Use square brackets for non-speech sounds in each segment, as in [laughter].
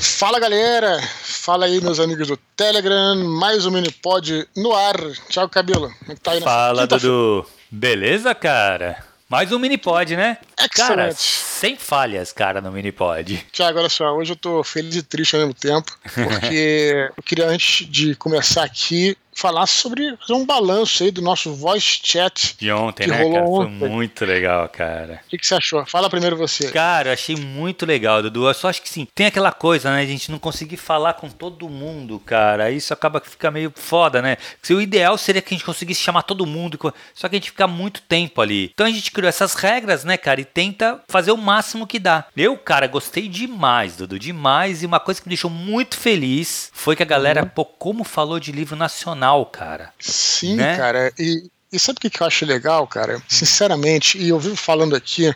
Fala galera, fala aí meus amigos do Telegram, mais um Minipod no ar. Tchau, Cabelo. Como é tá aí Fala, Dudu. Beleza, cara? Mais um Minipod, né? Excellent. Cara, sem falhas, cara, no Minipod. Tiago, olha só, hoje eu tô feliz e triste ao mesmo tempo, [laughs] porque eu queria, antes de começar aqui, falar sobre fazer um balanço aí do nosso voice chat. De ontem, que né, rolou cara? Ontem. Foi muito legal, cara. O que, que, você achou? Fala primeiro você. Cara, eu achei muito legal, Dudu. Eu só acho que sim, tem aquela coisa, né? A gente não conseguir falar com todo mundo, cara. Isso acaba que fica meio foda, né? Se o ideal seria que a gente conseguisse chamar todo mundo, só que a gente fica muito tempo ali. Então a gente criou essas regras, né, cara? E tenta fazer o máximo que dá. Eu, cara, gostei demais, Dudu, demais. E uma coisa que me deixou muito feliz foi que a galera, uhum. pô, como falou de livro nacional cara. Sim, né? cara. E, e sabe o que eu acho legal, cara? Sinceramente, e eu vivo falando aqui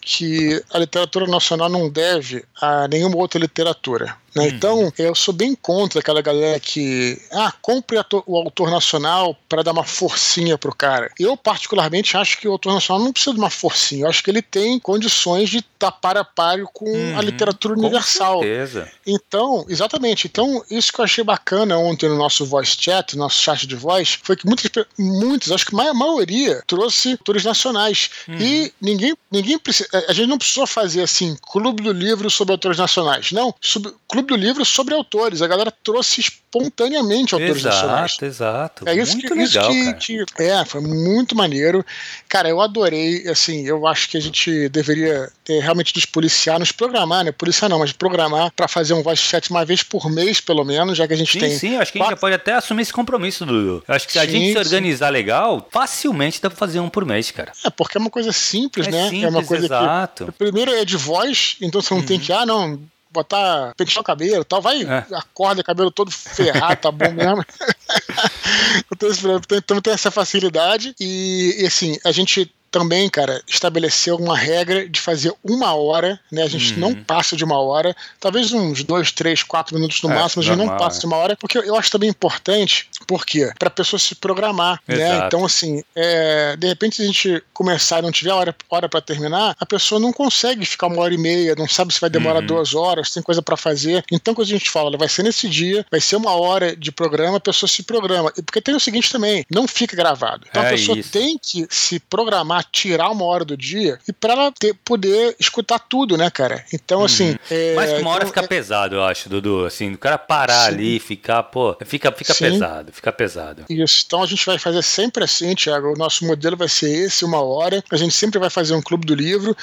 que a literatura nacional não deve a nenhuma outra literatura. Né? Hum. Então, eu sou bem contra aquela galera que, ah, compre o autor nacional para dar uma forcinha pro cara. Eu, particularmente, acho que o autor nacional não precisa de uma forcinha. Eu acho que ele tem condições de estar para a páreo com hum, a literatura universal. Com certeza. Então, exatamente. Então, isso que eu achei bacana ontem no nosso voice chat, no nosso chat de voz, foi que muitos, muitos acho que a maioria, trouxe autores nacionais. Hum. E ninguém, ninguém precisa. A gente não precisou fazer assim, clube do livro sobre autores nacionais. Não, sobre, clube Clube do Livro sobre autores. A galera trouxe espontaneamente autores exato, nacionais. Exato, É isso muito que, legal, isso que, que, É, foi muito maneiro. Cara, eu adorei, assim, eu acho que a gente deveria ter, realmente nos policiar, nos programar, né? Policiar não, mas programar para fazer um voice chat uma vez por mês, pelo menos, já que a gente sim, tem. Sim, acho que quatro... a gente pode até assumir esse compromisso, Dudu. Eu acho que se a sim, gente se organizar sim. legal, facilmente dá pra fazer um por mês, cara. É, porque é uma coisa simples, é né? Simples, é uma coisa exato. que. Primeiro é de voz, então você não uhum. tem que, ah, não botar, pentear o cabelo tal, vai, é. acorda, cabelo todo ferrado, tá bom mesmo. [laughs] [laughs] então tem essa facilidade e, e assim, a gente também, cara, estabeleceu uma regra de fazer uma hora, né? A gente uhum. não passa de uma hora, talvez uns dois, três, quatro minutos no é, máximo, a gente não passa de uma hora, porque eu acho também importante, porque para a pessoa se programar, né? Exato. né? Então, assim, é, de repente, se a gente começar e não tiver hora, hora para terminar, a pessoa não consegue ficar uma hora e meia, não sabe se vai demorar uhum. duas horas, tem coisa para fazer. Então, quando a gente fala, vai ser nesse dia, vai ser uma hora de programa, a pessoa se programa. E porque tem o seguinte também, não fica gravado. Então, é a pessoa isso. tem que se programar tirar uma hora do dia e para ela ter, poder escutar tudo, né, cara? Então, assim. Uhum. É, Mas uma hora então, fica é... pesado, eu acho, Dudu. Assim, o cara parar Sim. ali, ficar, pô, fica, fica pesado, fica pesado. Isso. Então a gente vai fazer sempre assim, Thiago. O nosso modelo vai ser esse, uma hora. A gente sempre vai fazer um clube do livro.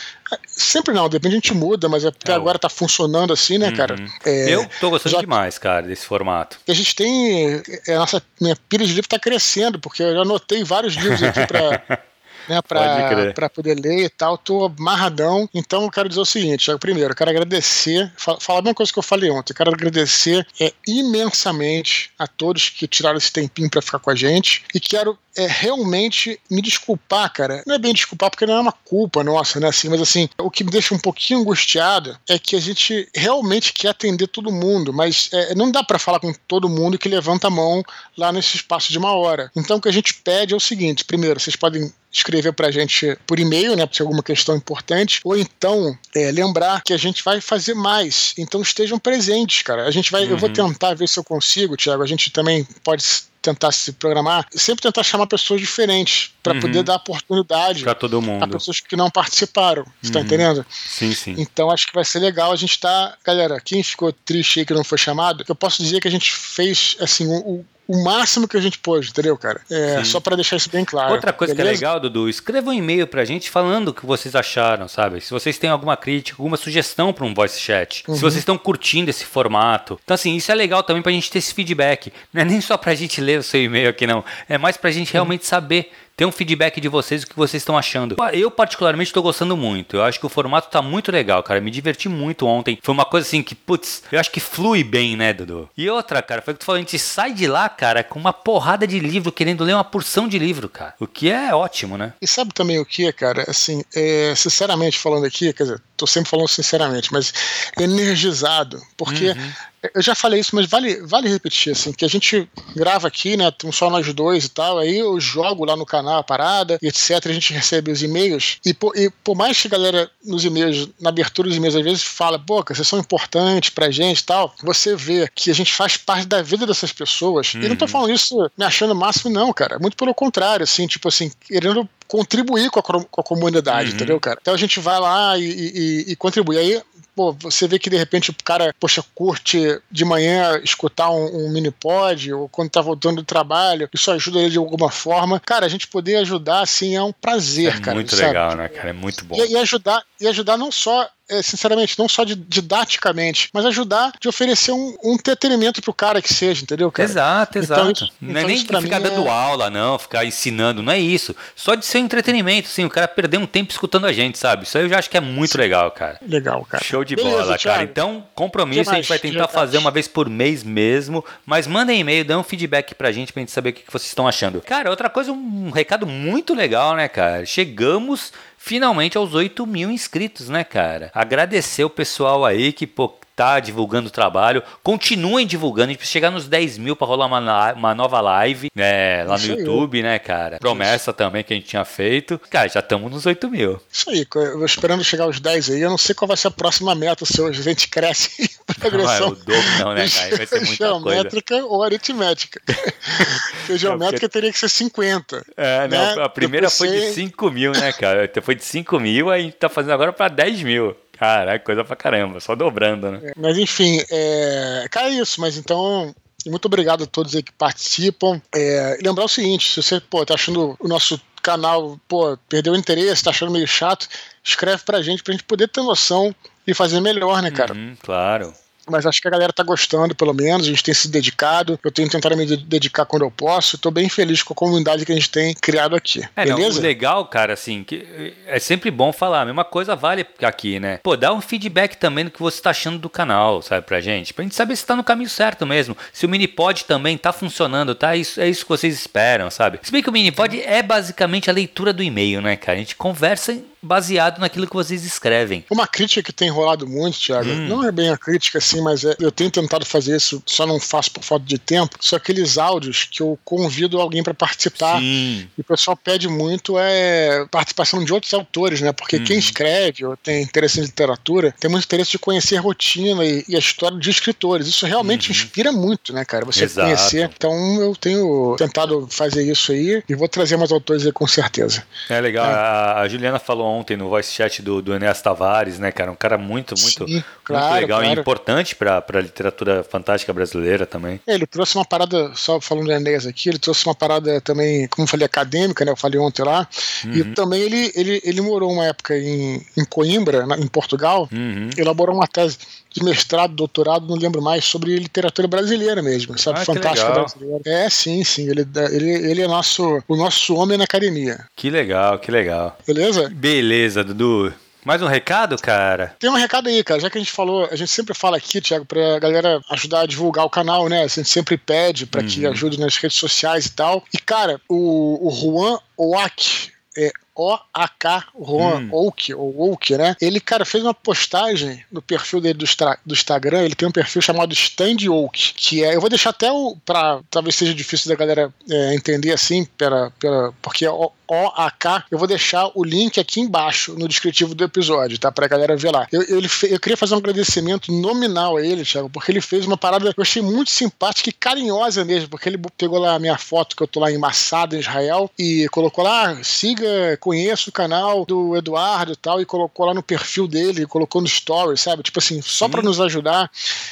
Sempre não, depende, a gente muda, mas até é agora tá funcionando assim, né, cara? Uhum. É, eu tô gostando já... demais, cara, desse formato. A gente tem. É, a nossa minha pilha de livro tá crescendo, porque eu já anotei vários livros aqui para [laughs] né, para poder ler e tal. Tô amarradão. Então eu quero dizer o seguinte: primeiro, eu quero agradecer, falar a mesma coisa que eu falei ontem, eu quero agradecer é, imensamente a todos que tiraram esse tempinho para ficar com a gente e quero é, realmente me desculpar, cara. Não é bem desculpar porque não é uma culpa nossa, né? Assim, mas assim, o que me deixa um pouquinho angustiado é que a gente realmente quer atender todo mundo, mas é, não dá para falar com todo mundo que levanta a mão lá nesse espaço de uma hora. Então o que a gente pede é o seguinte: primeiro, vocês podem escrever para a gente por e-mail, né, se alguma questão importante, ou então é, lembrar que a gente vai fazer mais. Então estejam presentes, cara. A gente vai, uhum. eu vou uhum. tentar ver se eu consigo, Tiago. A gente também pode tentar se programar, sempre tentar chamar pessoas diferentes para uhum. poder dar oportunidade para todo mundo, a pessoas que não participaram. Você tá uhum. tá entendendo? Sim, sim. Então acho que vai ser legal. A gente tá, galera, quem ficou triste aí que não foi chamado, eu posso dizer que a gente fez assim o, o máximo que a gente pôde, entendeu, cara? É, só para deixar isso bem claro. Outra coisa beleza? que é legal, Dudu, escreva um e-mail pra gente falando o que vocês acharam, sabe? Se vocês têm alguma crítica, alguma sugestão para um voice chat, uhum. se vocês estão curtindo esse formato. Então, assim, isso é legal também pra gente ter esse feedback. Não é nem só pra gente ler o seu e-mail aqui, não. É mais pra gente realmente uhum. saber ter um feedback de vocês, o que vocês estão achando. Eu, particularmente, estou gostando muito. Eu acho que o formato tá muito legal, cara. Me diverti muito ontem. Foi uma coisa assim que, putz, eu acho que flui bem, né, Dudu? E outra, cara, foi o que tu falou, a gente sai de lá, cara, com uma porrada de livro, querendo ler uma porção de livro, cara. O que é ótimo, né? E sabe também o que, cara? Assim, é, sinceramente falando aqui, quer dizer, tô sempre falando sinceramente, mas energizado. Porque uhum eu já falei isso, mas vale, vale repetir, assim, que a gente grava aqui, né? Só nós dois e tal, aí eu jogo lá no canal a parada, etc. A gente recebe os e-mails, e por, e por mais que a galera nos e-mails, na abertura dos e-mails, às vezes fala, pô, vocês são importantes pra gente e tal, você vê que a gente faz parte da vida dessas pessoas. Uhum. E não tô uhum. falando isso me achando máximo, não, cara. Muito pelo contrário, assim, tipo assim, querendo contribuir com a, com a comunidade, uhum. entendeu, cara? Então a gente vai lá e, e, e contribui. Aí pô, você vê que de repente o cara, poxa, curte de manhã escutar um, um mini pod, ou quando tá voltando do trabalho, isso ajuda ele de alguma forma. Cara, a gente poder ajudar, assim, é um prazer, é cara. Muito sabe? legal, né, cara? É muito bom. E, e, ajudar, e ajudar não só é, sinceramente, não só de, didaticamente, mas ajudar de oferecer um, um entretenimento pro cara que seja, entendeu, cara? Exato, então, exato. Então, não é então, nem ficar dando é... aula, não, ficar ensinando, não é isso. Só de ser um entretenimento, assim, o cara perder um tempo escutando a gente, sabe? Isso aí eu já acho que é muito Sim. legal, cara. Legal, cara. Show de Beleza, bola, Thiago. cara. Então, compromisso, a gente vai tentar fazer uma vez por mês mesmo, mas mandem e-mail, dê um feedback pra gente pra gente saber o que vocês estão achando. Cara, outra coisa, um recado muito legal, né, cara? Chegamos finalmente aos 8 mil inscritos, né, cara? Agradecer o pessoal aí que, pô, tá divulgando o trabalho. Continuem divulgando. A gente precisa chegar nos 10 mil para rolar uma, uma nova live né, lá Isso no YouTube, aí. né, cara? Promessa Isso. também que a gente tinha feito. Cara, já estamos nos 8 mil. Isso aí, eu esperando chegar aos 10 aí. Eu não sei qual vai ser a próxima meta se a gente cresce [laughs] progressão. Não, é o dobro não, né, cara? Vai ser muita Geométrica coisa. ou aritmética. [laughs] Porque geométrica teria que ser 50. É, né? não, a primeira foi de 5 mil, né, cara? Foi de 5 mil, a gente tá fazendo agora para 10 mil. Caraca, coisa pra caramba, só dobrando, né? Mas enfim, é... cara, é isso, mas então. Muito obrigado a todos aí que participam. É... lembrar o seguinte: se você pô, tá achando o nosso canal, pô, perdeu o interesse, tá achando meio chato, escreve pra gente pra gente poder ter noção e fazer melhor, né, cara? Uhum, claro mas acho que a galera tá gostando, pelo menos. A gente tem se dedicado. Eu tenho tentado me dedicar quando eu posso. Estou bem feliz com a comunidade que a gente tem criado aqui. É, beleza? Não, legal, cara, assim, que é sempre bom falar. A mesma coisa vale aqui, né? Pô, dá um feedback também do que você tá achando do canal, sabe, pra gente. Pra gente saber se tá no caminho certo mesmo. Se o Minipod também tá funcionando, tá? Isso, é isso que vocês esperam, sabe? Se bem que o Minipod é basicamente a leitura do e-mail, né, cara? A gente conversa baseado naquilo que vocês escrevem. Uma crítica que tem rolado muito, Thiago, hum. não é bem a crítica assim, mas é, eu tenho tentado fazer isso, só não faço por falta de tempo, são aqueles áudios que eu convido alguém para participar. Sim. E o pessoal pede muito é participação de outros autores, né? Porque hum. quem escreve ou tem interesse em literatura tem muito interesse de conhecer a rotina e, e a história de escritores. Isso realmente uhum. inspira muito, né, cara? Você Exato. conhecer. Então eu tenho tentado fazer isso aí e vou trazer mais autores aí com certeza. É legal. É. A Juliana falou ontem no voice chat do, do Enéas Tavares, né, cara? Um cara muito, muito, Sim, claro, muito legal claro. e importante para a literatura fantástica brasileira também. É, ele trouxe uma parada, só falando do Enéas aqui, ele trouxe uma parada também, como eu falei, acadêmica, né? Eu falei ontem lá. Uhum. E também ele, ele, ele morou uma época em, em Coimbra, em Portugal, uhum. elaborou uma tese de mestrado, doutorado, não lembro mais, sobre literatura brasileira mesmo, sabe? Ah, Fantástica brasileira. É, sim, sim. Ele, ele, ele é nosso, o nosso homem na academia. Que legal, que legal. Beleza? Beleza, Dudu. Mais um recado, cara? Tem um recado aí, cara. Já que a gente falou, a gente sempre fala aqui, Thiago, pra galera ajudar a divulgar o canal, né? A gente sempre pede para uhum. que ajude nas redes sociais e tal. E, cara, o, o Juan Oak, é o-A-K, Juan hum. Oak, ou Oak, né? Ele, cara, fez uma postagem no perfil dele do, do Instagram. Ele tem um perfil chamado Stand Oak, que é. Eu vou deixar até o. Pra, talvez seja difícil da galera é, entender assim, pela, pela, porque o, OAK. Eu vou deixar o link aqui embaixo no descritivo do episódio, tá? Pra galera ver lá. Eu, eu, eu queria fazer um agradecimento nominal a ele, Thiago, porque ele fez uma parada que eu achei muito simpática e carinhosa mesmo, porque ele pegou lá a minha foto que eu tô lá em Massada, em Israel, e colocou lá, siga, conheça o canal do Eduardo e tal, e colocou lá no perfil dele, colocou no story, sabe? Tipo assim, só Sim. pra nos ajudar.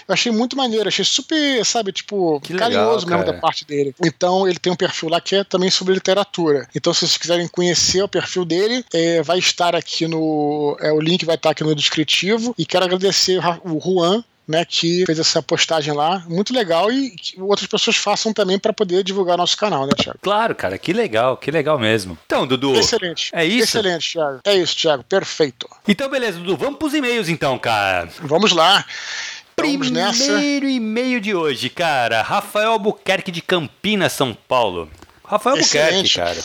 Eu achei muito maneiro, achei super, sabe, tipo, que carinhoso legal, mesmo da parte dele. Então, ele tem um perfil lá que é também sobre literatura. Então, se vocês quiserem conhecer o perfil dele, é, vai estar aqui no. É, o link vai estar aqui no descritivo. E quero agradecer o Juan né, que fez essa postagem lá, muito legal e que outras pessoas façam também para poder divulgar nosso canal, né, Thiago? Claro, cara, que legal, que legal mesmo. Então, Dudu. Excelente. É isso? Excelente, Thiago. É isso, Thiago, perfeito. Então, beleza, Dudu, vamos pros e-mails então, cara. Vamos lá. Vamos Primeiro e-mail de hoje, cara. Rafael Albuquerque de Campinas, São Paulo. Rafael Albuquerque, cara.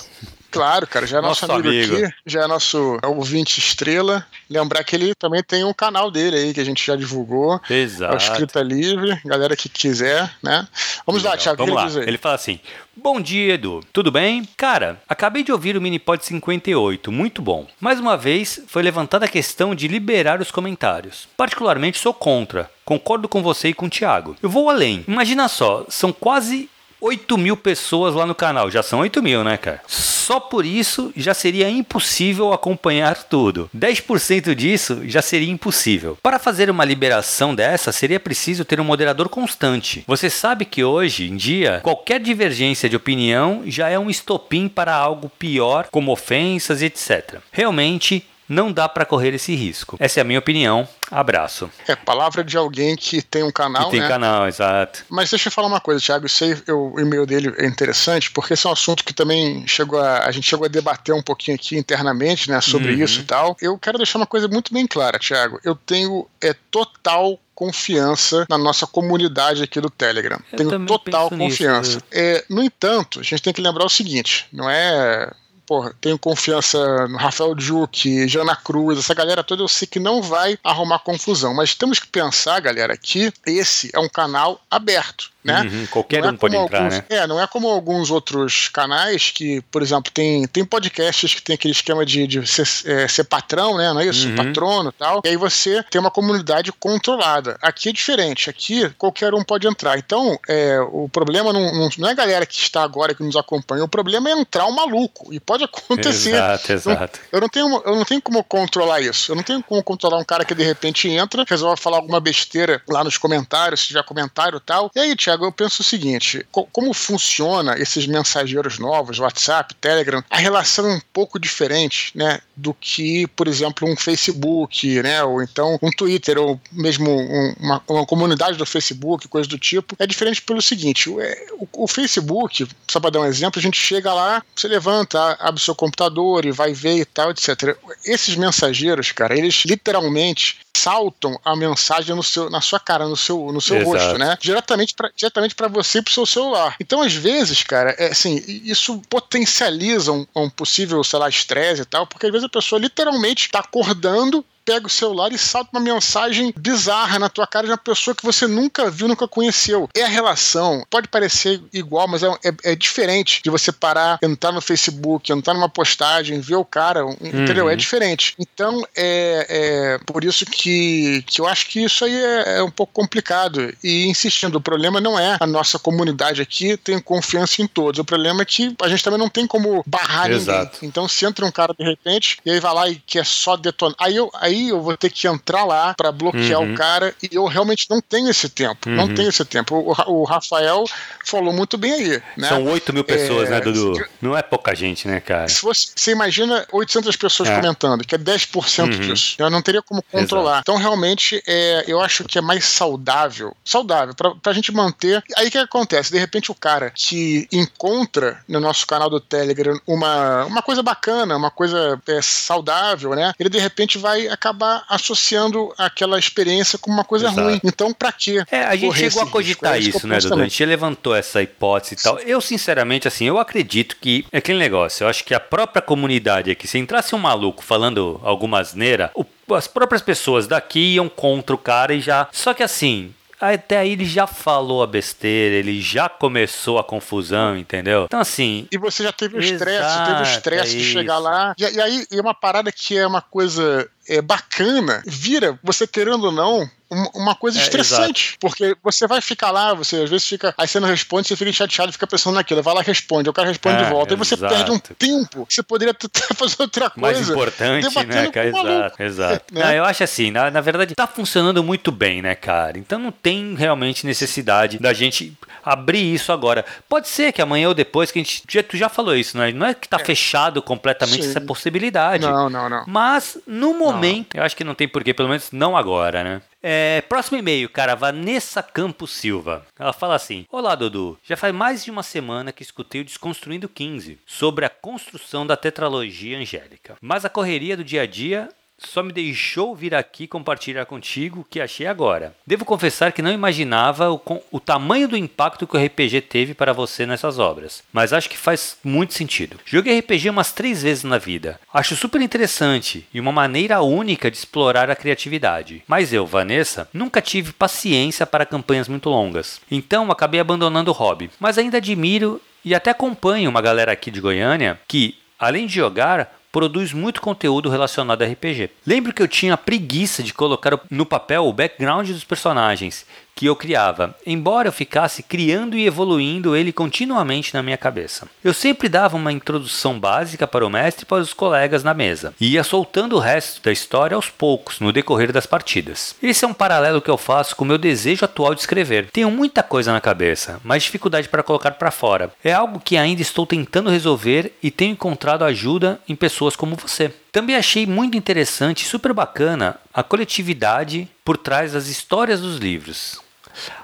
Claro, cara, já é nosso, nosso amigo, amigo, aqui, já é nosso ouvinte estrela. Lembrar que ele também tem um canal dele aí que a gente já divulgou. Exato. É Escrita Livre, galera que quiser, né? Vamos Legal. lá, Thiago. Vamos lá. Ele fala assim: Bom dia, Edu. Tudo bem? Cara, acabei de ouvir o Minipod 58, muito bom. Mais uma vez, foi levantada a questão de liberar os comentários. Particularmente sou contra. Concordo com você e com o Thiago. Eu vou além. Imagina só, são quase 8 mil pessoas lá no canal. Já são 8 mil, né, cara? Só por isso já seria impossível acompanhar tudo. 10% disso já seria impossível. Para fazer uma liberação dessa, seria preciso ter um moderador constante. Você sabe que hoje em dia, qualquer divergência de opinião já é um estopim para algo pior, como ofensas etc. Realmente, não dá para correr esse risco. Essa é a minha opinião. Abraço. É palavra de alguém que tem um canal, que tem né? canal, exato. Mas deixa eu falar uma coisa, Thiago. Sei, eu, o e-mail dele é interessante porque esse é um assunto que também chegou a, a gente chegou a debater um pouquinho aqui internamente, né, sobre uhum. isso e tal. Eu quero deixar uma coisa muito bem clara, Thiago. Eu tenho é total confiança na nossa comunidade aqui do Telegram. Eu Tenho total confiança. Nisso, é, no entanto, a gente tem que lembrar o seguinte: não é porra, tenho confiança no Rafael Duque, Jana Cruz, essa galera toda eu sei que não vai arrumar confusão. Mas temos que pensar, galera, que esse é um canal aberto né? Uhum, qualquer é um pode entrar, alguns, né? É, não é como alguns outros canais que, por exemplo, tem, tem podcasts que tem aquele esquema de, de ser, é, ser patrão, né? Não é isso? Uhum. Patrono e tal. E aí você tem uma comunidade controlada. Aqui é diferente. Aqui qualquer um pode entrar. Então, é, o problema não, não, não, é a galera que está agora que nos acompanha. O problema é entrar um maluco. E pode acontecer. Exato, exato. Não, eu, não tenho, eu não tenho como controlar isso. Eu não tenho como controlar um cara que de repente entra, resolve falar alguma besteira lá nos comentários, se tiver comentário e tal. E aí, Tiago, eu penso o seguinte: co como funciona esses mensageiros novos, WhatsApp, Telegram, a relação é um pouco diferente, né, do que, por exemplo, um Facebook, né, ou então um Twitter, ou mesmo um, uma, uma, comunidade do Facebook, coisa do tipo. É diferente pelo seguinte: o, é, o, Facebook, só para dar um exemplo, a gente chega lá, você levanta, abre seu computador e vai ver e tal, etc. Esses mensageiros, cara, eles literalmente saltam a mensagem no seu, na sua cara, no seu, no seu rosto, né? Diretamente para diretamente para você e pro seu celular. Então, às vezes, cara, é assim, isso potencializa um, um possível, sei lá, estresse e tal, porque às vezes pessoa literalmente está acordando pega o celular e salta uma mensagem bizarra na tua cara de uma pessoa que você nunca viu, nunca conheceu. É a relação. Pode parecer igual, mas é, é, é diferente de você parar, entrar no Facebook, entrar numa postagem, ver o cara, entendeu? É uhum. É diferente. Então, é, é, por isso que, que eu acho que isso aí é, é um pouco complicado. E insistindo, o problema não é a nossa comunidade aqui, tem confiança em todos. O problema é que a gente também não tem como barrar Exato. ninguém. Então, se entra um cara de repente, e aí vai lá e quer só detonar. Aí eu, aí aí eu vou ter que entrar lá para bloquear uhum. o cara e eu realmente não tenho esse tempo. Uhum. Não tenho esse tempo. O, o, Rafael falou muito bem aí. Né? São 8 mil pessoas, é, né, Dudu? Não é pouca gente, né, cara? Se você, você imagina 800 pessoas é. comentando, que é 10% uhum. disso. Eu não teria como controlar. Exato. Então, realmente, é, eu acho que é mais saudável. Saudável, pra, pra gente manter. Aí o que acontece? De repente, o cara que encontra no nosso canal do Telegram uma, uma coisa bacana, uma coisa é, saudável, né? Ele de repente vai acabar associando aquela experiência com uma coisa Exato. ruim. Então, para quê? É, a gente chegou a cogitar risco? É isso, né, Dudu? A gente levantou essa hipótese e tal. Eu, sinceramente, assim, eu acredito que é aquele negócio. Eu acho que a própria comunidade aqui, se entrasse um maluco falando alguma asneira, as próprias pessoas daqui iam contra o cara e já. Só que assim, até aí ele já falou a besteira, ele já começou a confusão, entendeu? Então, assim. E você já teve o estresse, teve o estresse é de chegar lá. E, e aí, e uma parada que é uma coisa é, bacana, vira, você querendo ou não, uma coisa é, estressante. porque você vai ficar lá, você às vezes fica. Aí você não responde, você fica chateado, fica pensando naquilo. Vai lá responde, o cara responde é, de volta. Exato. Aí você perde um tempo. Você poderia [laughs] fazer outra coisa. Mais importante, né, cara? Exato, exato. Né? Não, eu acho assim, na, na verdade, tá funcionando muito bem, né, cara? Então não tem realmente necessidade da gente abrir isso agora. Pode ser que amanhã ou depois, que a gente. Já, tu já falou isso, né? Não é que tá é. fechado completamente Sim. essa possibilidade. Não, não, não. Mas, no momento, não. eu acho que não tem porquê, pelo menos não agora, né? É, próximo e-mail, cara, Vanessa Campos Silva. Ela fala assim: Olá, Dudu. Já faz mais de uma semana que escutei o Desconstruindo 15 sobre a construção da tetralogia angélica. Mas a correria do dia a dia só me deixou vir aqui compartilhar contigo o que achei agora. Devo confessar que não imaginava o, o tamanho do impacto que o RPG teve para você nessas obras, mas acho que faz muito sentido. Joguei RPG umas três vezes na vida. Acho super interessante e uma maneira única de explorar a criatividade. Mas eu, Vanessa, nunca tive paciência para campanhas muito longas, então acabei abandonando o hobby. Mas ainda admiro e até acompanho uma galera aqui de Goiânia que, além de jogar, produz muito conteúdo relacionado a RPG. Lembro que eu tinha preguiça de colocar no papel o background dos personagens que eu criava, embora eu ficasse criando e evoluindo ele continuamente na minha cabeça. Eu sempre dava uma introdução básica para o mestre e para os colegas na mesa, e ia soltando o resto da história aos poucos no decorrer das partidas. Esse é um paralelo que eu faço com o meu desejo atual de escrever. Tenho muita coisa na cabeça, mas dificuldade para colocar para fora. É algo que ainda estou tentando resolver e tenho encontrado ajuda em pessoas como você. Também achei muito interessante e super bacana a coletividade por trás das histórias dos livros.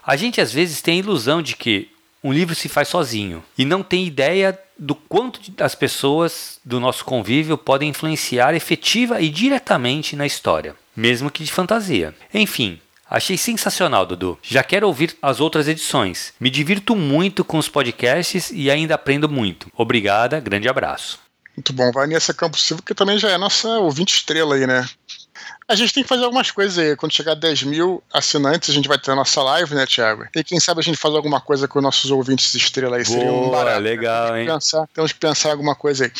A gente às vezes tem a ilusão de que um livro se faz sozinho e não tem ideia do quanto as pessoas do nosso convívio podem influenciar efetiva e diretamente na história, mesmo que de fantasia. Enfim, Achei sensacional, Dudu. Já quero ouvir as outras edições. Me divirto muito com os podcasts e ainda aprendo muito. Obrigada, grande abraço. Muito bom. Vanessa Campos Silva, que também já é nossa ouvinte estrela aí, né? A gente tem que fazer algumas coisas aí. Quando chegar a 10 mil assinantes, a gente vai ter a nossa live, né, Thiago? E quem sabe a gente faz alguma coisa com os nossos ouvintes estrela aí. Boa, Seria um barato. Legal, hein? Pensar, temos que pensar alguma coisa aí.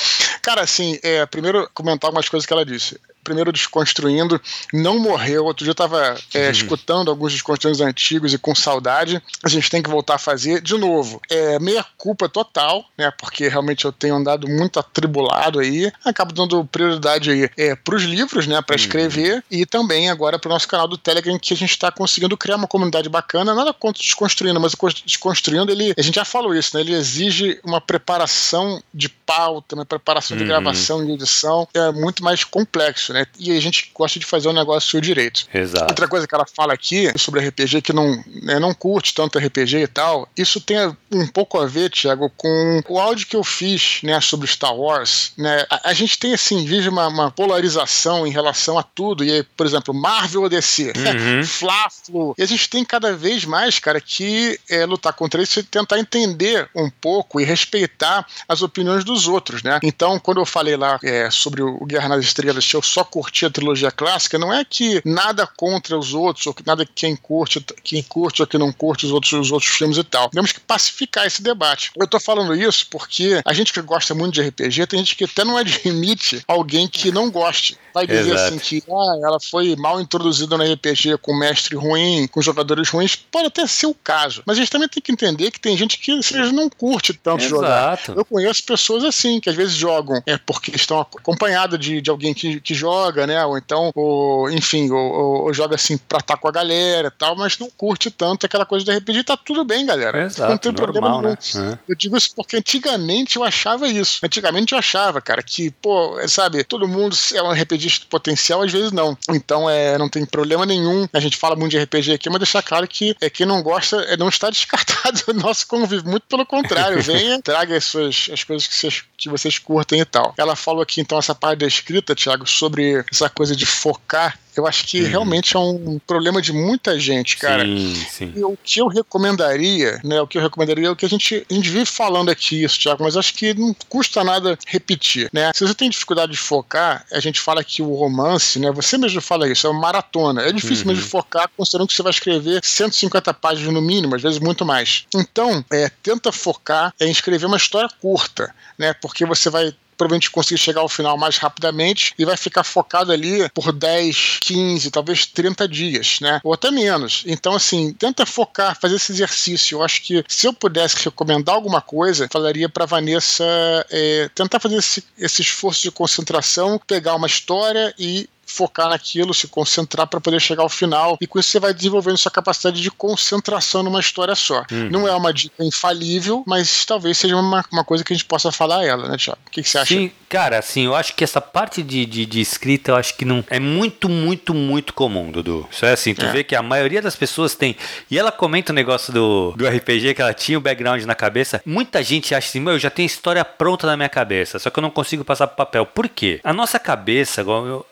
Cara, assim, é, primeiro comentar algumas coisas que ela disse primeiro Desconstruindo não morreu. Outro dia eu estava é, uhum. escutando alguns Desconstruindo antigos e com saudade. A gente tem que voltar a fazer de novo. É meia culpa total, né? Porque realmente eu tenho andado muito atribulado aí. Acabo dando prioridade aí é, para os livros, né? Para uhum. escrever e também agora para o nosso canal do Telegram que a gente está conseguindo criar uma comunidade bacana. Nada contra Desconstruindo, mas o Desconstruindo ele, a gente já falou isso, né? Ele exige uma preparação de pauta, uma preparação de uhum. gravação e edição. É muito mais complexo, né? E a gente gosta de fazer o negócio direito. Exato. Outra coisa que ela fala aqui sobre RPG que não, né, não curte tanto RPG e tal, isso tem um pouco a ver, Thiago, com o áudio que eu fiz, né, sobre Star Wars, né? A, a gente tem assim, vive uma, uma, polarização em relação a tudo, e por exemplo, Marvel ou DC, uhum. Fla-Flu, e a gente tem cada vez mais, cara, que é, lutar contra isso e tentar entender um pouco e respeitar as opiniões dos outros, né? Então, quando eu falei lá é, sobre o Guerra nas Estrelas, se eu só curtir a trilogia clássica, não é que nada contra os outros, ou que nada quem curte, quem curte ou que não curte os outros, os outros filmes e tal. Temos que pacificar esse debate. Eu tô falando isso porque a gente que gosta muito de RPG, tem gente que até não admite alguém que não goste. Vai dizer Exato. assim que ah, ela foi mal introduzida no RPG com mestre ruim, com jogadores ruins. Pode até ser o caso. Mas a gente também tem que entender que tem gente que seja, não curte tanto Exato. jogar. Eu conheço pessoas assim, que às vezes jogam é porque estão acompanhadas de, de alguém que, que joga joga, né? Ou então, ou, enfim, ou, ou, ou joga assim pra estar com a galera e tal, mas não curte tanto aquela coisa de RPG. Tá tudo bem, galera. Exato, não tem normal, problema nenhum. Né? Eu digo isso porque antigamente eu achava isso. Antigamente eu achava, cara, que, pô, sabe, todo mundo é um RPGista potencial, às vezes não. Então, é, não tem problema nenhum. A gente fala muito de RPG aqui, mas deixar claro que é, quem não gosta é, não está [laughs] descartado do nosso convívio. Muito pelo contrário, venha, [laughs] traga as, suas, as coisas que vocês, que vocês curtem e tal. Ela falou aqui, então, essa parte da escrita, Thiago, sobre essa coisa de focar eu acho que uhum. realmente é um problema de muita gente, cara. Sim, sim. E o que eu recomendaria, né? O que eu recomendaria é o que a gente, a gente vive falando aqui, isso, Thiago, mas acho que não custa nada repetir, né? Se você tem dificuldade de focar, a gente fala que o romance, né? Você mesmo fala isso, é uma maratona. É difícil uhum. mesmo de focar, considerando que você vai escrever 150 páginas no mínimo, às vezes muito mais. Então, é, tenta focar em escrever uma história curta, né? Porque você vai provavelmente conseguir chegar ao final mais rapidamente e vai ficar focado ali por 10, 15, talvez 30 dias, né? Ou até menos. Então, assim, tenta focar, fazer esse exercício. Eu acho que se eu pudesse recomendar alguma coisa, falaria para Vanessa é, tentar fazer esse, esse esforço de concentração, pegar uma história e focar naquilo, se concentrar para poder chegar ao final. E com isso você vai desenvolvendo sua capacidade de concentração numa história só. Uhum. Não é uma dica infalível, mas talvez seja uma, uma coisa que a gente possa falar a ela, né, Tiago? O que, que, você acha? Sim, Cara, assim, eu acho que essa parte de, de, de, escrita, eu acho que não. É muito, muito, muito comum, Dudu. Isso é assim, tu é. vê que a maioria das pessoas tem. E ela comenta o negócio do, do RPG, que ela tinha o background na cabeça. Muita gente acha assim, meu, eu já tenho história pronta na minha cabeça, só que eu não consigo passar pro papel. Por quê? A nossa cabeça,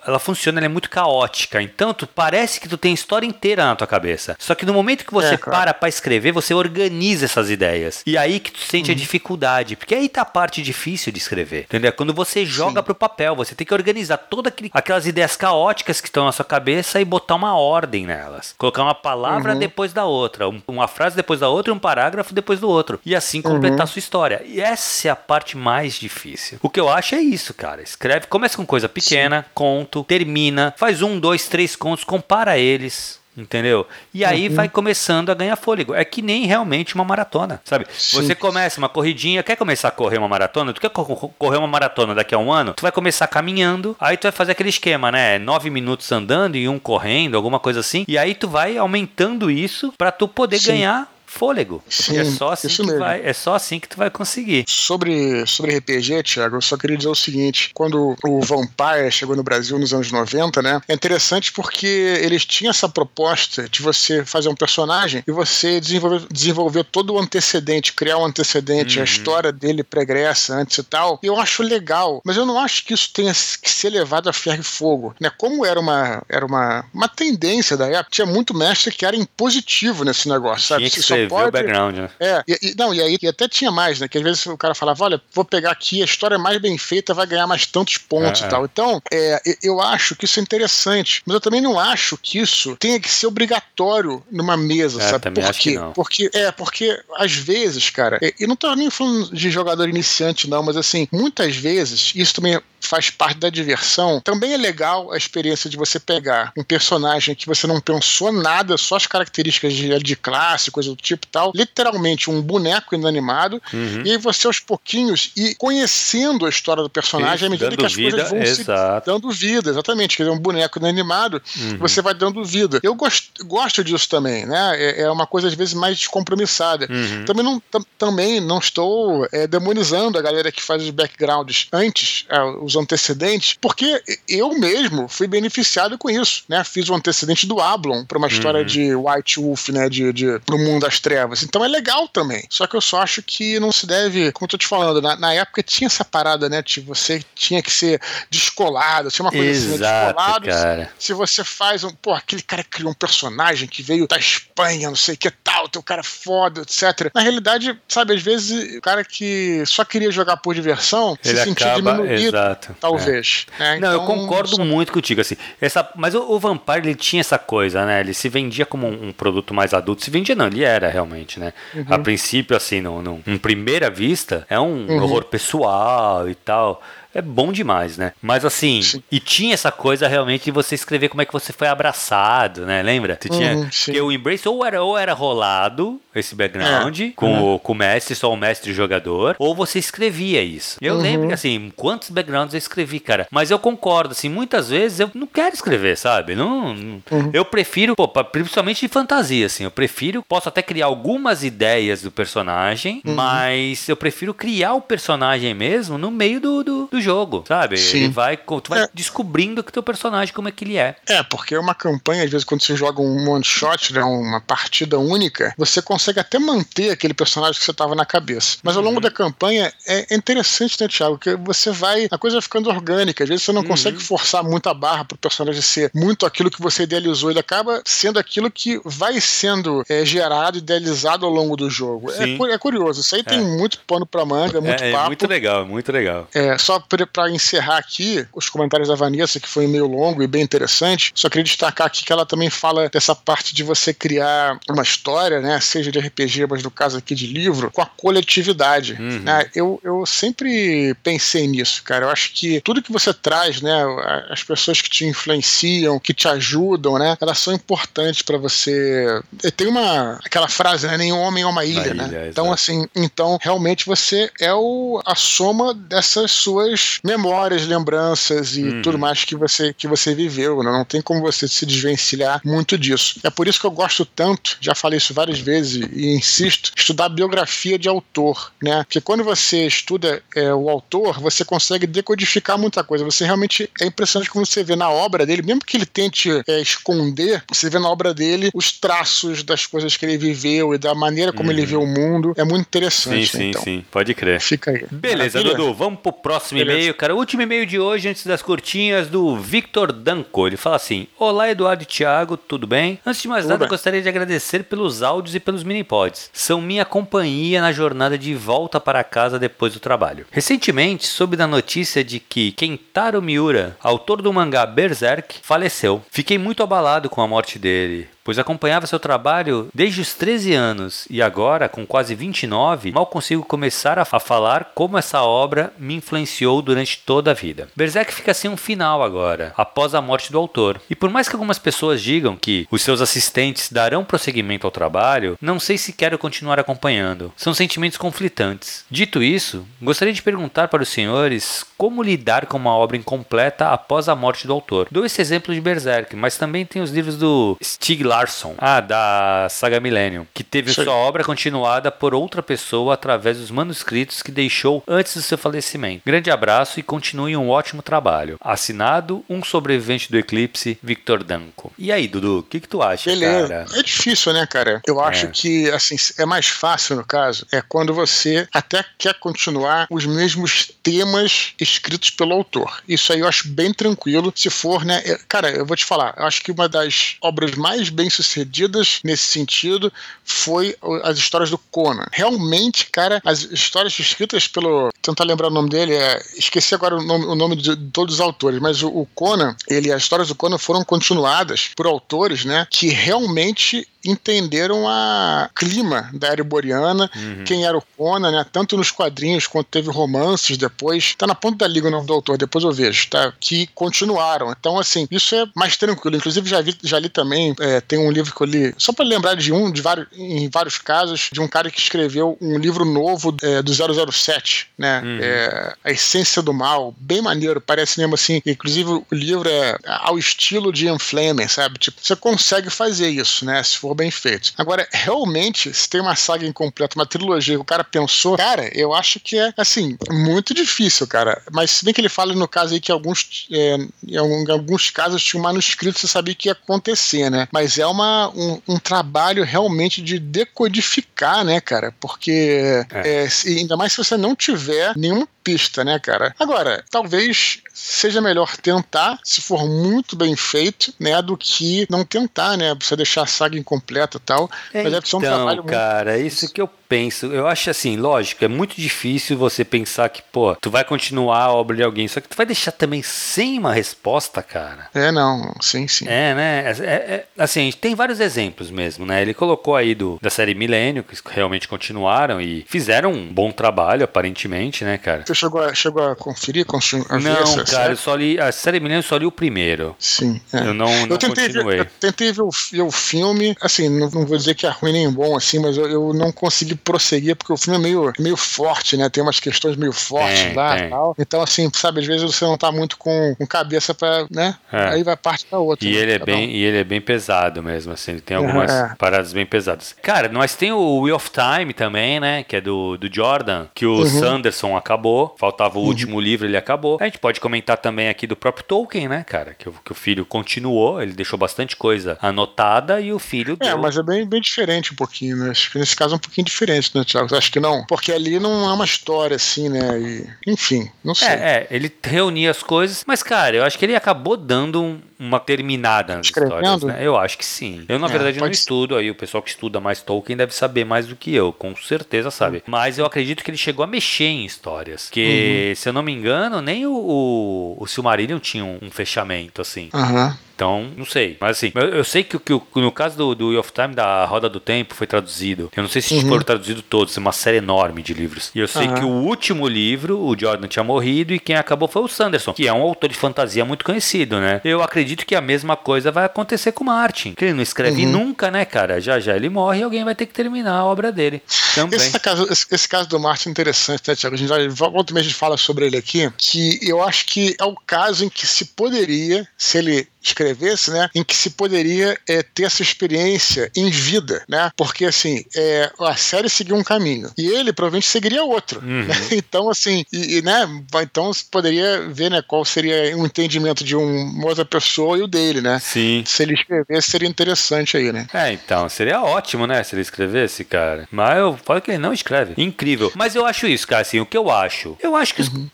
ela funciona, ela é muito caótica. Então, tu parece que tu tem história inteira na tua cabeça. Só que no momento que você é, claro. para pra escrever, você organiza essas ideias. E aí que tu sente uhum. a dificuldade. Porque aí tá a parte difícil de escrever. Entendeu? Quando você joga Sim. pro papel, você tem que organizar todas aquelas ideias caóticas que estão na sua cabeça e botar uma ordem nelas. Colocar uma palavra uhum. depois da outra, uma frase depois da outra e um parágrafo depois do outro. E assim completar uhum. a sua história. E essa é a parte mais difícil. O que eu acho é isso, cara. Escreve, começa com coisa pequena, Sim. conto, termina, faz um, dois, três contos, compara eles Entendeu? E aí uhum. vai começando a ganhar fôlego. É que nem realmente uma maratona, sabe? Sim. Você começa uma corridinha, quer começar a correr uma maratona? Tu quer correr uma maratona daqui a um ano? Tu vai começar caminhando, aí tu vai fazer aquele esquema, né? Nove minutos andando e um correndo, alguma coisa assim. E aí tu vai aumentando isso para tu poder Sim. ganhar fôlego. Sim, é só assim que vai, é só assim que tu vai conseguir. Sobre, sobre RPG, Thiago, eu só queria dizer o seguinte: quando o Vampire chegou no Brasil nos anos 90, né? É interessante porque eles tinham essa proposta de você fazer um personagem e você desenvolver, desenvolver todo o antecedente, criar um antecedente, uhum. a história dele pregressa antes e tal. E eu acho legal, mas eu não acho que isso tenha que ser levado a ferro e fogo, né? Como era uma era uma, uma tendência da época, tinha muito mestre que era impositivo nesse negócio, sabe? Tinha que pode... o background, né? É, e, e, não, e aí e até tinha mais, né? Que às vezes o cara falava, olha, vou pegar aqui, a história mais bem feita vai ganhar mais tantos pontos é, e tal. Então, é, eu acho que isso é interessante, mas eu também não acho que isso tenha que ser obrigatório numa mesa, é, sabe? Por quê? Porque, é, porque às vezes, cara, e não tô nem falando de jogador iniciante, não, mas assim, muitas vezes, isso também faz parte da diversão. Também é legal a experiência de você pegar um personagem que você não pensou nada, só as características de, de classe, coisa do tipo tal, literalmente um boneco inanimado, uhum. e aí você aos pouquinhos e conhecendo a história do personagem à medida que as vida, coisas vão exato. se dando vida, exatamente, quer dizer, um boneco inanimado, uhum. você vai dando vida. Eu gosto, gosto disso também, né? É, é uma coisa às vezes mais descompromissada. Uhum. Também não, também não estou é, demonizando a galera que faz os backgrounds antes, é, os antecedentes, porque eu mesmo fui beneficiado com isso, né? Fiz o antecedente do Ablon para uma história uhum. de White Wolf, né? De, de pro mundo das trevas. Então é legal também. Só que eu só acho que não se deve, como eu tô te falando, na, na época tinha essa parada, né? De você tinha que ser descolado, tinha uma coisa Exato, assim, né? descolado. Cara. Se você faz um, pô, aquele cara criou um personagem que veio da Espanha, não sei o que tal, teu cara é foda, etc. Na realidade, sabe, às vezes o cara que só queria jogar por diversão Ele se sentia diminuído. Exato. Talvez. É. É, então, Não, eu então, concordo só... muito contigo, assim. Essa, mas o, o, Vampire, ele tinha essa coisa, né? Ele se vendia como um, um produto mais adulto. Se vendia, não, ele era realmente, né? Uhum. A princípio, assim, no, em primeira vista, é um uhum. horror pessoal e tal é bom demais, né? Mas assim, sim. e tinha essa coisa realmente de você escrever como é que você foi abraçado, né? Lembra? Tu tinha uhum, que o Embrace ou era, ou era rolado esse background é. com, uhum. o, com o mestre, só o mestre jogador, ou você escrevia isso. Eu uhum. lembro que assim, quantos backgrounds eu escrevi, cara. Mas eu concordo, assim, muitas vezes eu não quero escrever, sabe? Não, não uhum. eu prefiro, pô, principalmente de fantasia, assim, eu prefiro, posso até criar algumas ideias do personagem, uhum. mas eu prefiro criar o personagem mesmo no meio do, do, do jogo, sabe? Sim. Ele vai, tu vai é. descobrindo que teu personagem como é que ele é. É, porque é uma campanha, às vezes, quando você joga um one shot, né, uma partida única, você consegue até manter aquele personagem que você tava na cabeça. Mas ao longo uhum. da campanha é interessante, né, Thiago? Que você vai. A coisa vai ficando orgânica. Às vezes você não uhum. consegue forçar muito a barra pro personagem ser muito aquilo que você idealizou. Ele acaba sendo aquilo que vai sendo é, gerado, idealizado ao longo do jogo. É, é, curioso. Isso aí é. tem muito pano pra manga, muito é, é papo. É muito legal, muito legal. É, só para encerrar aqui os comentários da Vanessa, que foi meio longo e bem interessante, só queria destacar aqui que ela também fala dessa parte de você criar uma história, né, seja de RPG, mas no caso aqui de livro, com a coletividade. Uhum. Né? Eu, eu sempre pensei nisso, cara. Eu acho que tudo que você traz, né, as pessoas que te influenciam, que te ajudam, né, elas são importantes para você. Tem uma aquela frase, né, nenhum homem é uma ilha, uma né? Ilha, então assim, então realmente você é o, a soma dessas suas suas memórias, lembranças e uhum. tudo mais que você, que você viveu. Né? Não tem como você se desvencilhar muito disso. É por isso que eu gosto tanto, já falei isso várias vezes e insisto, estudar biografia de autor, né? Porque quando você estuda é, o autor, você consegue decodificar muita coisa. Você realmente é impressionante quando você vê na obra dele, mesmo que ele tente é, esconder, você vê na obra dele os traços das coisas que ele viveu e da maneira como uhum. ele vê o mundo. É muito interessante. Sim, sim, então. sim. Pode crer. Fica aí. Beleza, Maravilha? Dudu. Vamos pro próximo e-mail, cara. O último e-mail de hoje, antes das curtinhas, do Victor Danco. Ele fala assim: Olá, Eduardo e Thiago, tudo bem? Antes de mais tudo nada, bem. gostaria de agradecer pelos áudios e pelos mini-pods. São minha companhia na jornada de volta para casa depois do trabalho. Recentemente, soube da notícia de que Kentaro Miura, autor do mangá Berserk, faleceu. Fiquei muito abalado com a morte dele pois acompanhava seu trabalho desde os 13 anos e agora, com quase 29, mal consigo começar a falar como essa obra me influenciou durante toda a vida. Berserk fica sem um final agora, após a morte do autor. E por mais que algumas pessoas digam que os seus assistentes darão prosseguimento ao trabalho, não sei se quero continuar acompanhando. São sentimentos conflitantes. Dito isso, gostaria de perguntar para os senhores como lidar com uma obra incompleta após a morte do autor. Dou esse exemplo de Berserk, mas também tem os livros do Stig Larsson, ah, da saga Millennium, que teve Sim. sua obra continuada por outra pessoa através dos manuscritos que deixou antes do seu falecimento. Grande abraço e continue um ótimo trabalho. Assinado, um sobrevivente do eclipse, Victor Danko. E aí, Dudu, o que, que tu acha, Beleza. cara? É difícil, né, cara? Eu é. acho que, assim, é mais fácil, no caso, é quando você até quer continuar os mesmos temas escritos pelo autor. Isso aí eu acho bem tranquilo. Se for, né? Cara, eu vou te falar, eu acho que uma das obras mais bem bem-sucedidas nesse sentido foi as histórias do Conan. Realmente, cara, as histórias escritas pelo. Tentar lembrar o nome dele, é, esqueci agora o nome, o nome de, todos os autores, mas o, o Conan, ele, as histórias do Conan foram continuadas por autores, né, que realmente entenderam a clima da era boreana, uhum. quem era o Conan, né? Tanto nos quadrinhos quanto teve romances depois. Tá na ponta da liga o nome do autor, depois eu vejo, tá? Que continuaram. Então, assim, isso é mais tranquilo. Inclusive, já, vi, já li também, é, tem um livro que eu li, só para lembrar de um, de vários, em vários casos, de um cara que escreveu um livro novo é, do 007, né? Uhum. É, a Essência do Mal, bem maneiro, parece mesmo assim. Inclusive, o livro é ao estilo de Ian Fleming, sabe? Tipo, você consegue fazer isso, né? Se for bem feito. Agora, realmente, se tem uma saga incompleta, uma trilogia que o cara pensou, cara, eu acho que é, assim, muito difícil, cara. Mas se bem que ele fala no caso aí que alguns, é, em alguns casos tinha um manuscrito, você sabia que ia acontecer, né? Mas é uma, um, um trabalho realmente de decodificar, né, cara? Porque é. É, ainda mais se você não tiver nenhuma pista, né, cara? Agora, talvez seja melhor tentar, se for muito bem feito, né, do que não tentar, né? Você deixar a saga incompleta e tal. Mas deve ser um então, trabalho cara, muito... isso que eu penso, eu acho assim, lógico, é muito difícil você pensar que, pô, tu vai continuar a obra de alguém, só que tu vai deixar também sem uma resposta, cara. É, não, sim, sim. É, né? É, é, é assim, a gente tem vários exemplos mesmo, né? Ele colocou aí do, da série Milênio, que realmente continuaram e fizeram um bom trabalho, aparentemente, né, cara? Você chegou a, chegou a conferir? A não, cara, eu só li, a série Milênio eu só li o primeiro. Sim. É. Eu não, não eu tentei continuei. Ver, eu tentei ver o, ver o filme, assim, não, não, vou dizer que é ruim nem bom, assim, mas eu, eu não consegui prosseguir, porque o filme é meio, meio forte, né? Tem umas questões meio fortes tem, lá e tal. Então, assim, sabe, às vezes você não tá muito com, com cabeça pra, né? É. Aí vai parte da outra. E, né? ele é bem, e ele é bem pesado mesmo, assim, ele tem algumas é. paradas bem pesadas. Cara, nós tem o Wheel of Time também, né? Que é do, do Jordan, que o uhum. Sanderson acabou, faltava o uhum. último livro, ele acabou. A gente pode comentar também aqui do próprio Tolkien, né, cara? Que, que o filho continuou, ele deixou bastante coisa anotada e o filho. É, mas é bem, bem diferente um pouquinho, né? Nesse caso é um pouquinho diferente, né, Thiago? Acho que não. Porque ali não é uma história assim, né? E, enfim, não sei. É, é, ele reunia as coisas, mas, cara, eu acho que ele acabou dando um, uma terminada nas histórias, né? Eu acho que sim. Eu, na é, verdade, não estudo aí. O pessoal que estuda mais Tolkien deve saber mais do que eu, com certeza sabe. Uhum. Mas eu acredito que ele chegou a mexer em histórias. Que, uhum. se eu não me engano, nem o, o, o Silmarillion tinha um, um fechamento, assim. Aham. Uhum. Então, não sei. Mas assim, eu, eu sei que, que, que, no caso do, do Wheel of Time, da Roda do Tempo, foi traduzido. Eu não sei se uhum. foram traduzidos todos, é uma série enorme de livros. E eu sei uhum. que o último livro, o Jordan tinha morrido e quem acabou foi o Sanderson, que é um autor de fantasia muito conhecido, né? Eu acredito que a mesma coisa vai acontecer com o Martin, que ele não escreve uhum. nunca, né, cara? Já já ele morre e alguém vai ter que terminar a obra dele. Também. Esse caso, esse, esse caso do Martin é interessante, né, Tiago? A gente vai, volta e a gente fala sobre ele aqui, que eu acho que é o caso em que se poderia, se ele escrevesse, né, em que se poderia é, ter essa experiência em vida, né? Porque assim, é, a série seguiu um caminho e ele provavelmente seguiria outro. Uhum. Né? [laughs] Então assim, e, e, né, então você poderia ver, né, qual seria um entendimento de um, uma outra pessoa e o dele, né? Sim. Se ele escrevesse seria interessante aí, né? É, então seria ótimo, né, se ele escrevesse, cara. Mas eu falo que ele não escreve. Incrível. Mas eu acho isso, cara. Assim, o que eu acho, eu acho que uhum.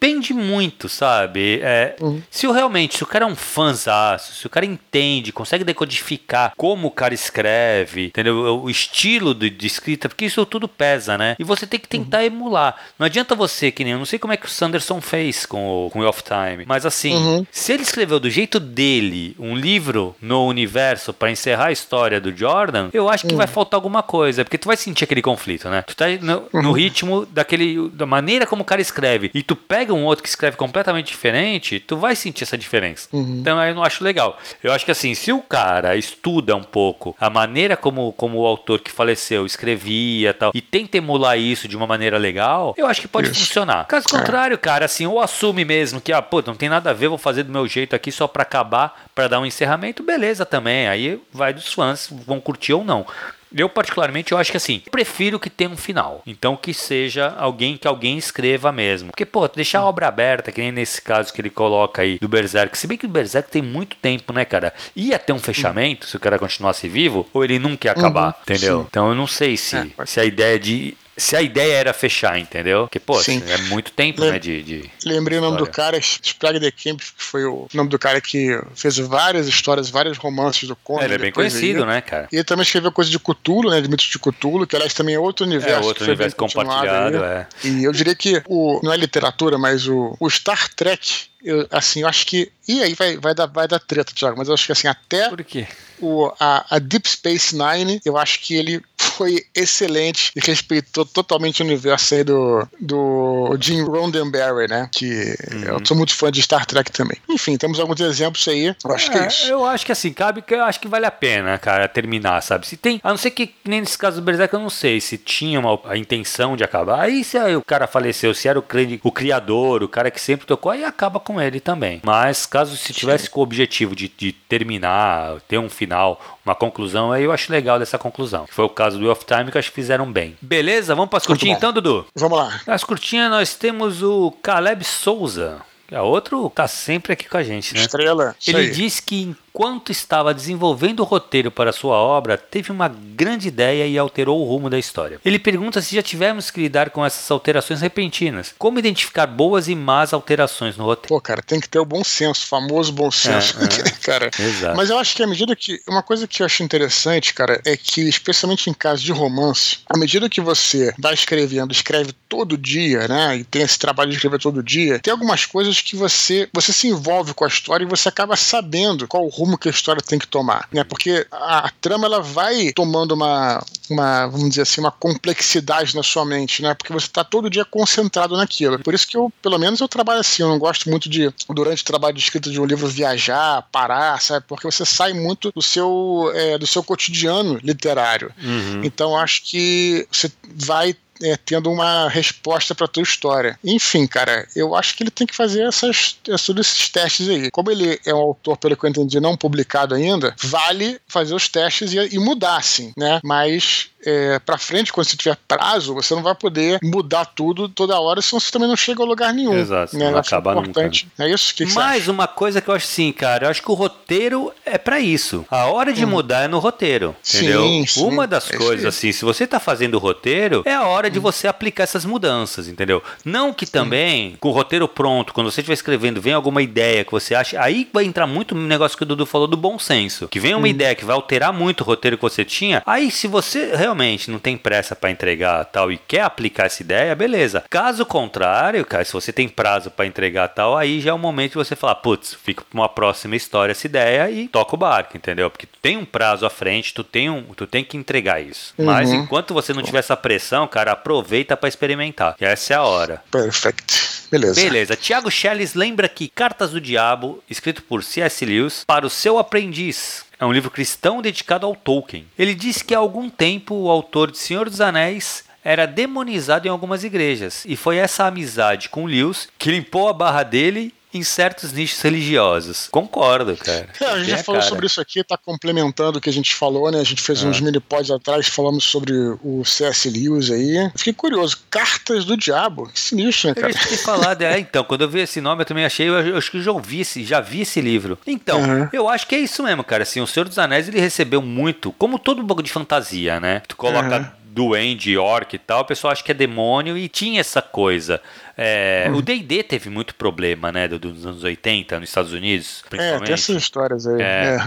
Depende muito, sabe? É, uhum. Se o, realmente, se o cara é um fãzaço, se o cara entende, consegue decodificar como o cara escreve, entendeu? O estilo de, de escrita, porque isso tudo pesa, né? E você tem que tentar uhum. emular. Não adianta você, que nem eu não sei como é que o Sanderson fez com o, com o Off Time, mas assim, uhum. se ele escreveu do jeito dele um livro no universo para encerrar a história do Jordan, eu acho que vai uhum. faltar alguma coisa, porque tu vai sentir aquele conflito, né? Tu tá no, no uhum. ritmo daquele, da maneira como o cara escreve, e tu pega um outro que escreve completamente diferente, tu vai sentir essa diferença. Uhum. Então aí eu não acho legal. Eu acho que assim, se o cara estuda um pouco a maneira como, como o autor que faleceu escrevia tal, e tenta emular isso de uma maneira legal, eu acho que pode isso. funcionar. Caso é. contrário, cara, assim, ou assume mesmo que, ah, pô, não tem nada a ver, vou fazer do meu jeito aqui só para acabar, para dar um encerramento, beleza também. Aí vai dos fãs, vão curtir ou não. Eu, particularmente, eu acho que assim, prefiro que tenha um final. Então, que seja alguém que alguém escreva mesmo. Porque, pô, deixar a obra aberta, que nem nesse caso que ele coloca aí do Berserk. Se bem que o Berserk tem muito tempo, né, cara? Ia ter um fechamento se o cara continuasse vivo, ou ele nunca ia acabar, uhum, entendeu? Sim. Então, eu não sei se, é, se a ideia de se a ideia era fechar, entendeu? Porque, pô, Sim. é muito tempo, né, de, de Lembrei o nome do cara, Sprague de Camp, que foi o nome do cara que fez várias histórias, vários romances do Conan. É, ele é bem conhecido, aí, né, cara? E ele também escreveu coisa de Cthulhu, né, de mitos de Cthulhu, que aliás também é outro universo. É, outro universo compartilhado, é. E eu diria que o, não é literatura, mas o, o Star Trek eu, assim, eu acho que. E aí vai, vai, dar, vai dar treta, Thiago, mas eu acho que assim, até. Por quê? O, a, a Deep Space Nine, eu acho que ele foi excelente e respeitou totalmente o universo aí do, do Jim Roddenberry, né? Que uhum. eu sou muito fã de Star Trek também. Enfim, temos alguns exemplos aí. Eu acho é, que é isso. Eu acho que assim, cabe que eu acho que vale a pena, cara, terminar, sabe? Se tem. A não ser que, nem nesse caso do Berserk, eu não sei se tinha uma, a intenção de acabar. Aí se aí o cara faleceu, se era o, o criador, o cara que sempre tocou, aí acaba com ele também. Mas caso se tivesse Sim. com o objetivo de, de terminar, ter um final, uma conclusão, aí eu acho legal dessa conclusão. Foi o caso do Off Time que eu acho que fizeram bem. Beleza? Vamos para as curtinhas então, Dudu? Vamos lá. Nas curtinhas nós temos o Caleb Souza. É outro tá sempre aqui com a gente, né? Estrela. Ele diz que enquanto estava desenvolvendo o roteiro para sua obra, teve uma grande ideia e alterou o rumo da história. Ele pergunta se já tivemos que lidar com essas alterações repentinas. Como identificar boas e más alterações no roteiro? Pô, cara, tem que ter o bom senso, o famoso bom senso, é, [laughs] é. cara. Exato. Mas eu acho que à medida que. Uma coisa que eu acho interessante, cara, é que, especialmente em casos de romance, à medida que você vai escrevendo, escreve todo dia, né? E tem esse trabalho de escrever todo dia, tem algumas coisas que você, você se envolve com a história e você acaba sabendo qual o rumo que a história tem que tomar, né? Porque a, a trama ela vai tomando uma, uma, vamos dizer assim, uma complexidade na sua mente, né? Porque você está todo dia concentrado naquilo. Por isso que eu, pelo menos, eu trabalho assim. Eu não gosto muito de, durante o trabalho de escrita de um livro, viajar, parar, sabe? Porque você sai muito do seu, é, do seu cotidiano literário. Uhum. Então, acho que você vai é, tendo uma resposta para tua história. Enfim, cara, eu acho que ele tem que fazer essas, todos esses testes aí. Como ele é um autor, pelo que eu entendi, não publicado ainda, vale fazer os testes e, e mudar, assim, né? Mas é, para frente, quando você tiver prazo, você não vai poder mudar tudo toda hora, senão você também não chega a lugar nenhum. Exato, né? não acaba importante. Nunca. É isso que Mais uma coisa que eu acho sim, cara, eu acho que o roteiro é para isso. A hora de hum. mudar é no roteiro, entendeu? Sim, sim. Uma das é coisas assim, se você tá fazendo o roteiro, é a hora de hum. você aplicar essas mudanças, entendeu? Não que também, com o roteiro pronto, quando você estiver escrevendo, vem alguma ideia que você acha, aí vai entrar muito no negócio que o Dudu falou do bom senso. Que vem uma hum. ideia que vai alterar muito o roteiro que você tinha, aí se você realmente não tem pressa para entregar tal e quer aplicar essa ideia, beleza. Caso contrário, cara, se você tem prazo para entregar tal, aí já é o momento de você falar, putz, fica para uma próxima história essa ideia e toca o barco, entendeu? Porque tu tem um prazo à frente, tu tem, um, tu tem que entregar isso. Uhum. Mas enquanto você não tiver essa pressão, cara, aproveita para experimentar. E essa é a hora. Perfeito. Beleza. Beleza. Tiago Schelles lembra que Cartas do Diabo, escrito por C.S. Lewis, para o seu aprendiz, É um livro cristão dedicado ao Tolkien. Ele diz que há algum tempo o autor de Senhor dos Anéis era demonizado em algumas igrejas. E foi essa amizade com Lewis que limpou a barra dele em certos nichos religiosos. Concordo, cara. É, [laughs] a gente já falou cara. sobre isso aqui, tá complementando o que a gente falou, né? A gente fez ah. uns mini pods atrás, falamos sobre o C.S. Lewis aí. Fiquei curioso. Cartas do Diabo. Que sinistro, né, cara? Eu tinha falado, é, então, quando eu vi esse nome, eu também achei, eu, eu acho que já ouvi já vi esse livro. Então, uhum. eu acho que é isso mesmo, cara. Assim, o Senhor dos Anéis, ele recebeu muito, como todo um pouco de fantasia, né? Tu coloca uhum duende, orc e tal, o pessoal acha que é demônio e tinha essa coisa. É, hum. O D&D teve muito problema, né, dos anos 80 nos Estados Unidos, principalmente. É, tem essas histórias aí. É,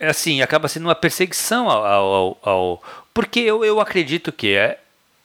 é assim, acaba sendo uma perseguição ao... ao, ao porque eu, eu acredito que é,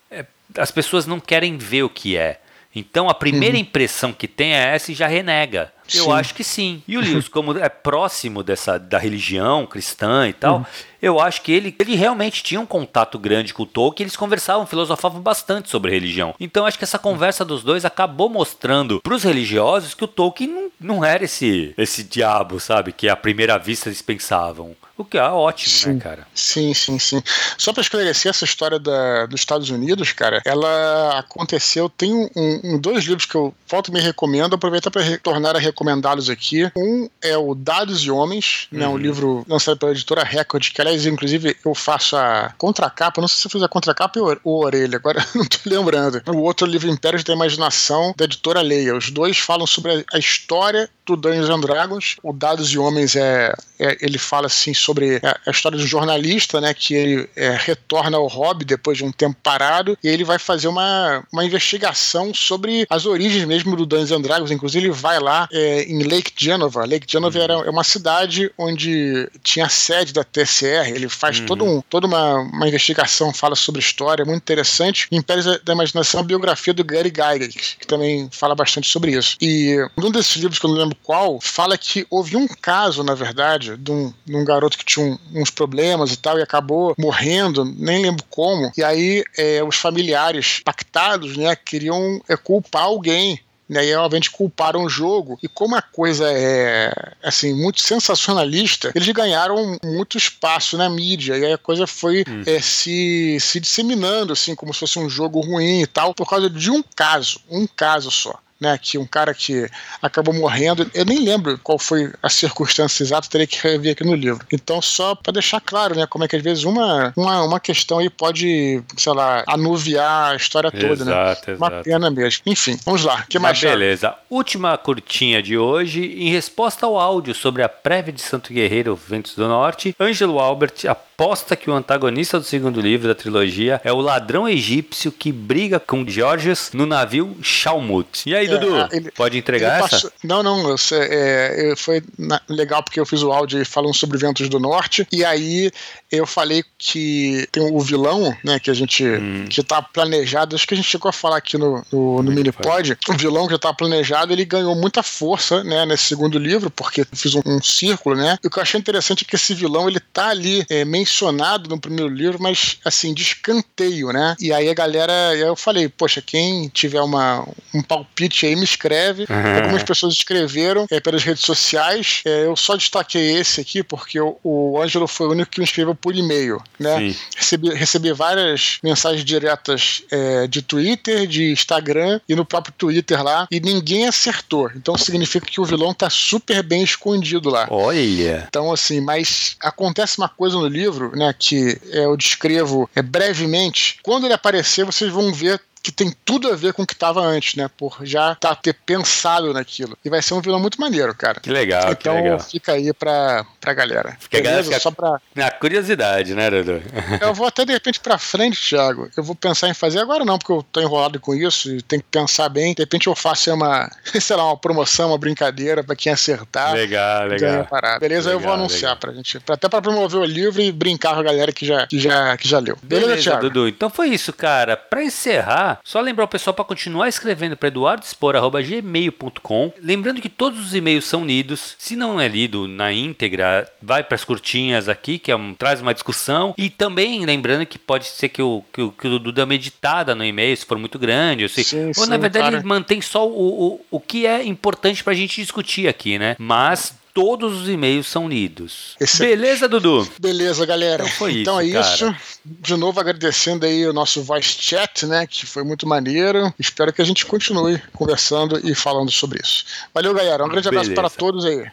é, as pessoas não querem ver o que é. Então a primeira uhum. impressão que tem é essa e já renega. Eu acho que sim. E o Lewis, como é próximo dessa da religião cristã e tal, uhum. eu acho que ele, ele realmente tinha um contato grande com o Tolkien, eles conversavam, filosofavam bastante sobre religião. Então acho que essa conversa dos dois acabou mostrando para os religiosos que o Tolkien não, não era esse esse diabo, sabe, que à primeira vista eles pensavam. O que é ótimo, né, sim, né, cara? Sim, sim, sim. Só para esclarecer essa história da, dos Estados Unidos, cara, ela aconteceu. Tem um, um, dois livros que eu volto e me recomendo, aproveitar para retornar a recomendá-los aqui. Um é o Dados e Homens, uhum. né, um uhum. livro lançado pela editora Record, que aliás, inclusive, eu faço a contracapa. Não sei se eu fiz a contracapa ou, ou orelha, agora [laughs] não tô lembrando. O outro livro, Impérios da Imaginação, da editora Leia. Os dois falam sobre a, a história do Dungeons and Dragons. O Dados e Homens é, é ele fala assim sobre a, história do jornalista, né, que ele é, retorna ao hobby depois de um tempo parado e ele vai fazer uma, uma investigação sobre as origens mesmo do Dungeons and Dragons. Inclusive ele vai lá é, em Lake Genova. Lake Genova uhum. era é uma cidade onde tinha a sede da TCR. Ele faz uhum. todo um, toda uma, uma investigação, fala sobre história, muito interessante. Impérios da Imaginação, a biografia do Gary Gygax, que também fala bastante sobre isso. E um desses livros que eu não lembro qual, fala que houve um caso, na verdade, de um, de um garoto que tinha um, uns problemas e tal, e acabou morrendo, nem lembro como. E aí é, os familiares pactados, né, queriam é, culpar alguém né, e obviamente culparam o jogo. E como a coisa é assim muito sensacionalista, eles ganharam muito espaço na mídia e aí a coisa foi uhum. é, se, se disseminando assim como se fosse um jogo ruim e tal por causa de um caso, um caso só né, que um cara que acabou morrendo, eu nem lembro qual foi a circunstância exata, teria que rever aqui no livro. Então, só para deixar claro, né, como é que às vezes uma, uma, uma questão aí pode, sei lá, anuviar a história toda, né? exato, né? Uma pena mesmo. Enfim, vamos lá. que mais? beleza. Última curtinha de hoje, em resposta ao áudio sobre a prévia de Santo Guerreiro Ventos do Norte, Ângelo Albert aposta que o antagonista do segundo livro da trilogia é o ladrão egípcio que briga com Georges no navio Shalmut. E aí, é, Dudu, ele, pode entregar essa? Passou, não, não, é, foi na, legal porque eu fiz o áudio falando sobre Ventos do Norte, e aí eu falei que tem o vilão, né, que a gente, hum. que tá planejado, acho que a gente chegou a falar aqui no, no, no Minipod, o vilão que tá planejado, ele ganhou muita força, né, nesse segundo livro, porque fiz um, um círculo, né, e o que eu achei interessante é que esse vilão, ele tá ali é, mencionado no primeiro livro, mas, assim, de escanteio, né, e aí a galera, eu falei, poxa, quem tiver uma, um palpite aí, me escreve, uhum. algumas pessoas escreveram é, pelas redes sociais, é, eu só destaquei esse aqui, porque o, o Ângelo foi o único que me escreveu por e-mail, né? Recebi, recebi várias mensagens diretas é, de Twitter, de Instagram e no próprio Twitter lá, e ninguém acertou. Então significa que o vilão tá super bem escondido lá. Olha! Então, assim, mas acontece uma coisa no livro, né, que eu descrevo é, brevemente. Quando ele aparecer, vocês vão ver que tem tudo a ver com o que estava antes, né? Por já tá, ter pensado naquilo. E vai ser um vilão muito maneiro, cara. Que legal, então, que legal. fica aí pra, pra galera. Fica Beleza? Galera, Só pra... Na curiosidade, né, Dudu? eu [laughs] vou até de repente pra frente, Thiago. Eu vou pensar em fazer agora não, porque eu tô enrolado com isso e tem que pensar bem. De repente eu faço uma, [laughs] sei lá, uma promoção, uma brincadeira pra quem acertar. Legal, legal. Parada. Beleza? Legal, eu vou anunciar legal. pra gente. Até pra promover o livro e brincar com a galera que já, que já, que já leu. Beleza, Beleza Thiago? Dudu. Então foi isso, cara. Pra encerrar, só lembrar o pessoal para continuar escrevendo para eduardospor.gmail.com. Lembrando que todos os e-mails são lidos. Se não é lido na íntegra, vai para as curtinhas aqui, que é um, traz uma discussão. E também lembrando que pode ser que o, que o, que o Dudu dê uma editada no e-mail, se for muito grande. Ou, se, sim, ou sim, na verdade, cara. ele mantém só o, o, o que é importante para a gente discutir aqui, né? Mas todos os e-mails são lidos. Beleza, Dudu? Beleza, galera. Então, foi então isso, é isso. De novo agradecendo aí o nosso voice chat, né, que foi muito maneiro. Espero que a gente continue conversando e falando sobre isso. Valeu, galera. Um grande Beleza. abraço para todos aí.